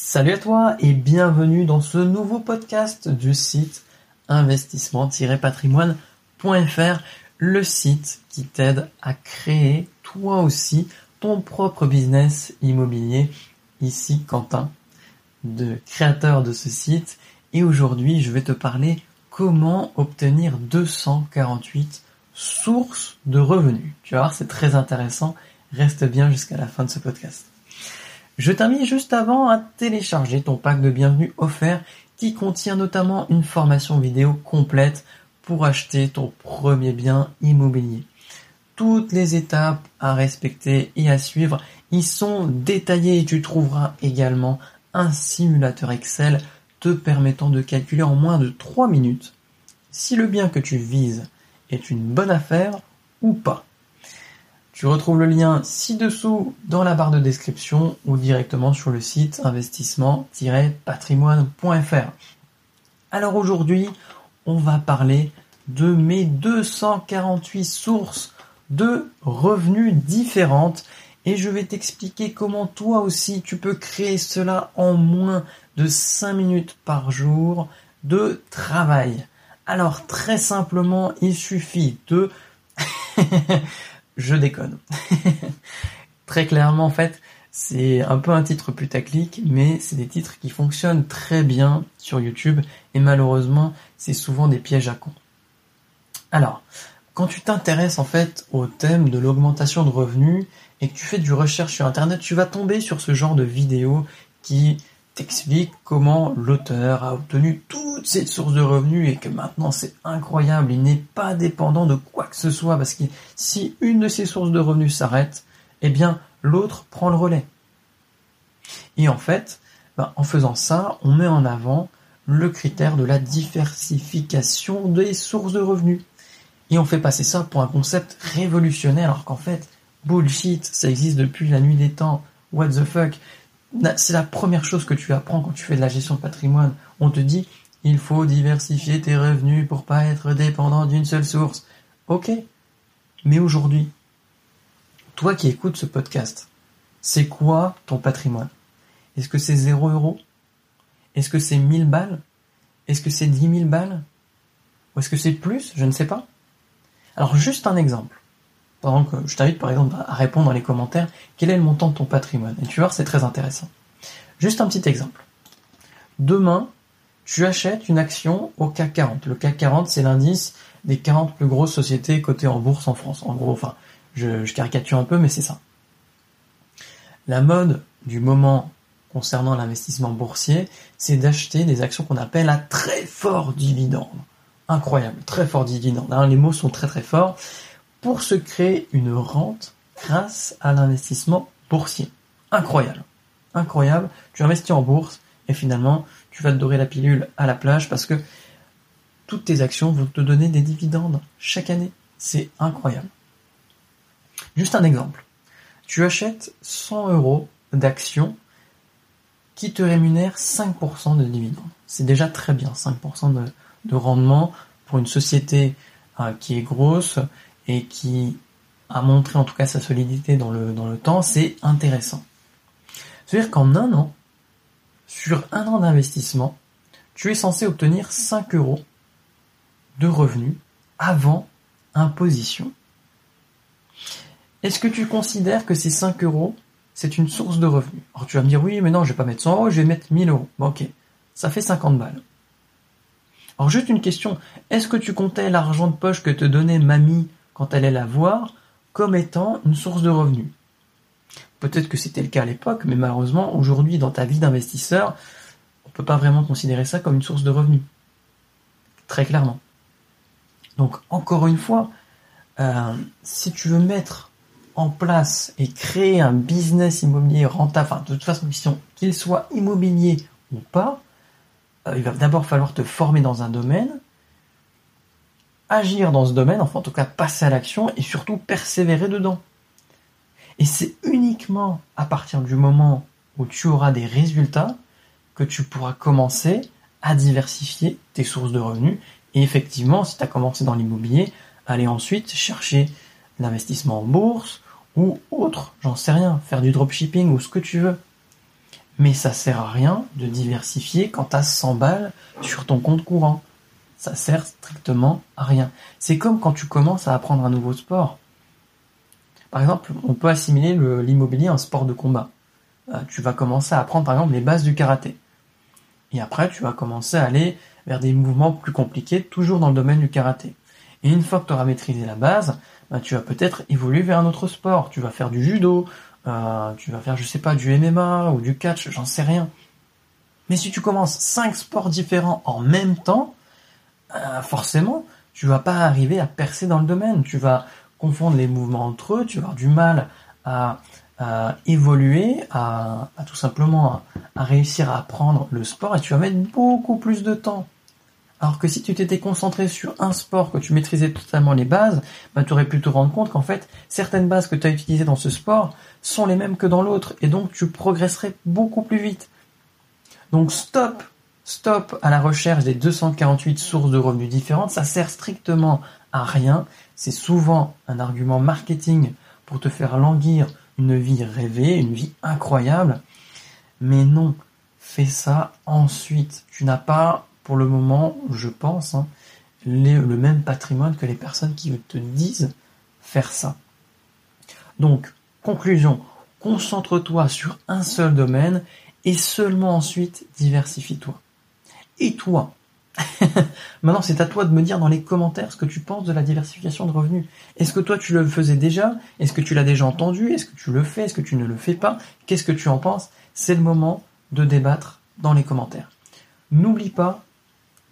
Salut à toi et bienvenue dans ce nouveau podcast du site investissement-patrimoine.fr, le site qui t'aide à créer toi aussi ton propre business immobilier. Ici Quentin, de créateur de ce site et aujourd'hui je vais te parler comment obtenir 248 sources de revenus. Tu vas voir, c'est très intéressant. Reste bien jusqu'à la fin de ce podcast. Je t'invite juste avant à télécharger ton pack de bienvenue offert qui contient notamment une formation vidéo complète pour acheter ton premier bien immobilier. Toutes les étapes à respecter et à suivre y sont détaillées et tu trouveras également un simulateur Excel te permettant de calculer en moins de 3 minutes si le bien que tu vises est une bonne affaire ou pas. Tu retrouves le lien ci-dessous dans la barre de description ou directement sur le site investissement-patrimoine.fr. Alors aujourd'hui, on va parler de mes 248 sources de revenus différentes et je vais t'expliquer comment toi aussi tu peux créer cela en moins de 5 minutes par jour de travail. Alors très simplement, il suffit de je déconne. très clairement, en fait, c'est un peu un titre putaclic, mais c'est des titres qui fonctionnent très bien sur YouTube, et malheureusement, c'est souvent des pièges à cons. Alors, quand tu t'intéresses en fait au thème de l'augmentation de revenus et que tu fais du recherche sur Internet, tu vas tomber sur ce genre de vidéos qui t'explique comment l'auteur a obtenu toutes ces sources de revenus et que maintenant c'est incroyable, il n'est pas dépendant de quoi que ce soit parce que si une de ces sources de revenus s'arrête, eh bien l'autre prend le relais. Et en fait, ben, en faisant ça, on met en avant le critère de la diversification des sources de revenus. Et on fait passer ça pour un concept révolutionnaire alors qu'en fait, bullshit, ça existe depuis la nuit des temps. What the fuck? C'est la première chose que tu apprends quand tu fais de la gestion de patrimoine. On te dit, il faut diversifier tes revenus pour pas être dépendant d'une seule source. Ok. Mais aujourd'hui, toi qui écoutes ce podcast, c'est quoi ton patrimoine? Est-ce que c'est 0 euros? Est-ce que c'est 1000 balles? Est-ce que c'est 10 000 balles? Ou est-ce que c'est plus? Je ne sais pas. Alors juste un exemple je t'invite par exemple à répondre dans les commentaires quel est le montant de ton patrimoine? Et tu vois, c'est très intéressant. Juste un petit exemple. Demain, tu achètes une action au CAC 40. Le CAC 40, c'est l'indice des 40 plus grosses sociétés cotées en bourse en France. En gros, enfin, je, je caricature un peu, mais c'est ça. La mode du moment concernant l'investissement boursier, c'est d'acheter des actions qu'on appelle à très fort dividende. Incroyable, très fort dividende. Hein, les mots sont très très forts pour se créer une rente grâce à l'investissement boursier. Incroyable. Incroyable. Tu investis en bourse et finalement, tu vas te dorer la pilule à la plage parce que toutes tes actions vont te donner des dividendes chaque année. C'est incroyable. Juste un exemple. Tu achètes 100 euros d'actions qui te rémunèrent 5% de dividendes. C'est déjà très bien, 5% de, de, rendement pour une société euh, qui est grosse et qui a montré en tout cas sa solidité dans le, dans le temps, c'est intéressant. C'est-à-dire qu'en un an, sur un an d'investissement, tu es censé obtenir 5 euros de revenus avant imposition. Est-ce que tu considères que ces 5 euros, c'est une source de revenus? Alors tu vas me dire oui, mais non, je vais pas mettre 100 euros, je vais mettre 1000 euros. ok, ça fait 50 balles. Alors juste une question, est-ce que tu comptais l'argent de poche que te donnait mamie quand elle est la voir comme étant une source de revenus. Peut-être que c'était le cas à l'époque, mais malheureusement, aujourd'hui, dans ta vie d'investisseur, on ne peut pas vraiment considérer ça comme une source de revenus. Très clairement. Donc, encore une fois, euh, si tu veux mettre en place et créer un business immobilier rentable, enfin, de toute façon, qu'il soit immobilier ou pas, euh, il va d'abord falloir te former dans un domaine, agir dans ce domaine, enfin en tout cas passer à l'action et surtout persévérer dedans. Et c'est uniquement à partir du moment où tu auras des résultats que tu pourras commencer à diversifier tes sources de revenus. Et effectivement, si tu as commencé dans l'immobilier, aller ensuite chercher l'investissement en bourse ou autre, j'en sais rien, faire du dropshipping ou ce que tu veux. Mais ça sert à rien de diversifier quand tu as 100 balles sur ton compte courant. Ça sert strictement à rien. C'est comme quand tu commences à apprendre un nouveau sport. Par exemple, on peut assimiler l'immobilier un sport de combat. Euh, tu vas commencer à apprendre par exemple les bases du karaté. Et après, tu vas commencer à aller vers des mouvements plus compliqués, toujours dans le domaine du karaté. Et une fois que tu auras maîtrisé la base, bah, tu vas peut-être évoluer vers un autre sport. Tu vas faire du judo, euh, tu vas faire, je sais pas, du MMA ou du catch, j'en sais rien. Mais si tu commences cinq sports différents en même temps, euh, forcément, tu vas pas arriver à percer dans le domaine. Tu vas confondre les mouvements entre eux, tu vas avoir du mal à, évoluer, à, tout simplement à réussir à apprendre le sport et tu vas mettre beaucoup plus de temps. Alors que si tu t'étais concentré sur un sport, que tu maîtrisais totalement les bases, bah, tu aurais pu te rendre compte qu'en fait, certaines bases que tu as utilisées dans ce sport sont les mêmes que dans l'autre, et donc tu progresserais beaucoup plus vite. Donc stop, stop à la recherche des 248 sources de revenus différentes, ça sert strictement à rien, c'est souvent un argument marketing pour te faire languir une vie rêvée, une vie incroyable, mais non, fais ça ensuite. Tu n'as pas pour le moment, je pense, hein, le même patrimoine que les personnes qui te disent faire ça. Donc, conclusion, concentre-toi sur un seul domaine et seulement ensuite diversifie-toi. Et toi Maintenant, c'est à toi de me dire dans les commentaires ce que tu penses de la diversification de revenus. Est-ce que toi tu le faisais déjà Est-ce que tu l'as déjà entendu Est-ce que tu le fais Est-ce que tu ne le fais pas Qu'est-ce que tu en penses C'est le moment de débattre dans les commentaires. N'oublie pas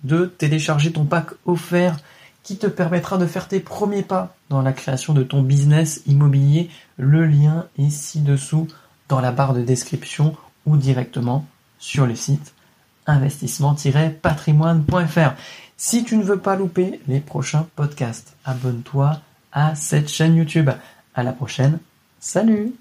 de télécharger ton pack offert qui te permettra de faire tes premiers pas dans la création de ton business immobilier. Le lien est ci-dessous dans la barre de description ou directement sur le site investissement-patrimoine.fr. Si tu ne veux pas louper les prochains podcasts, abonne-toi à cette chaîne YouTube. À la prochaine. Salut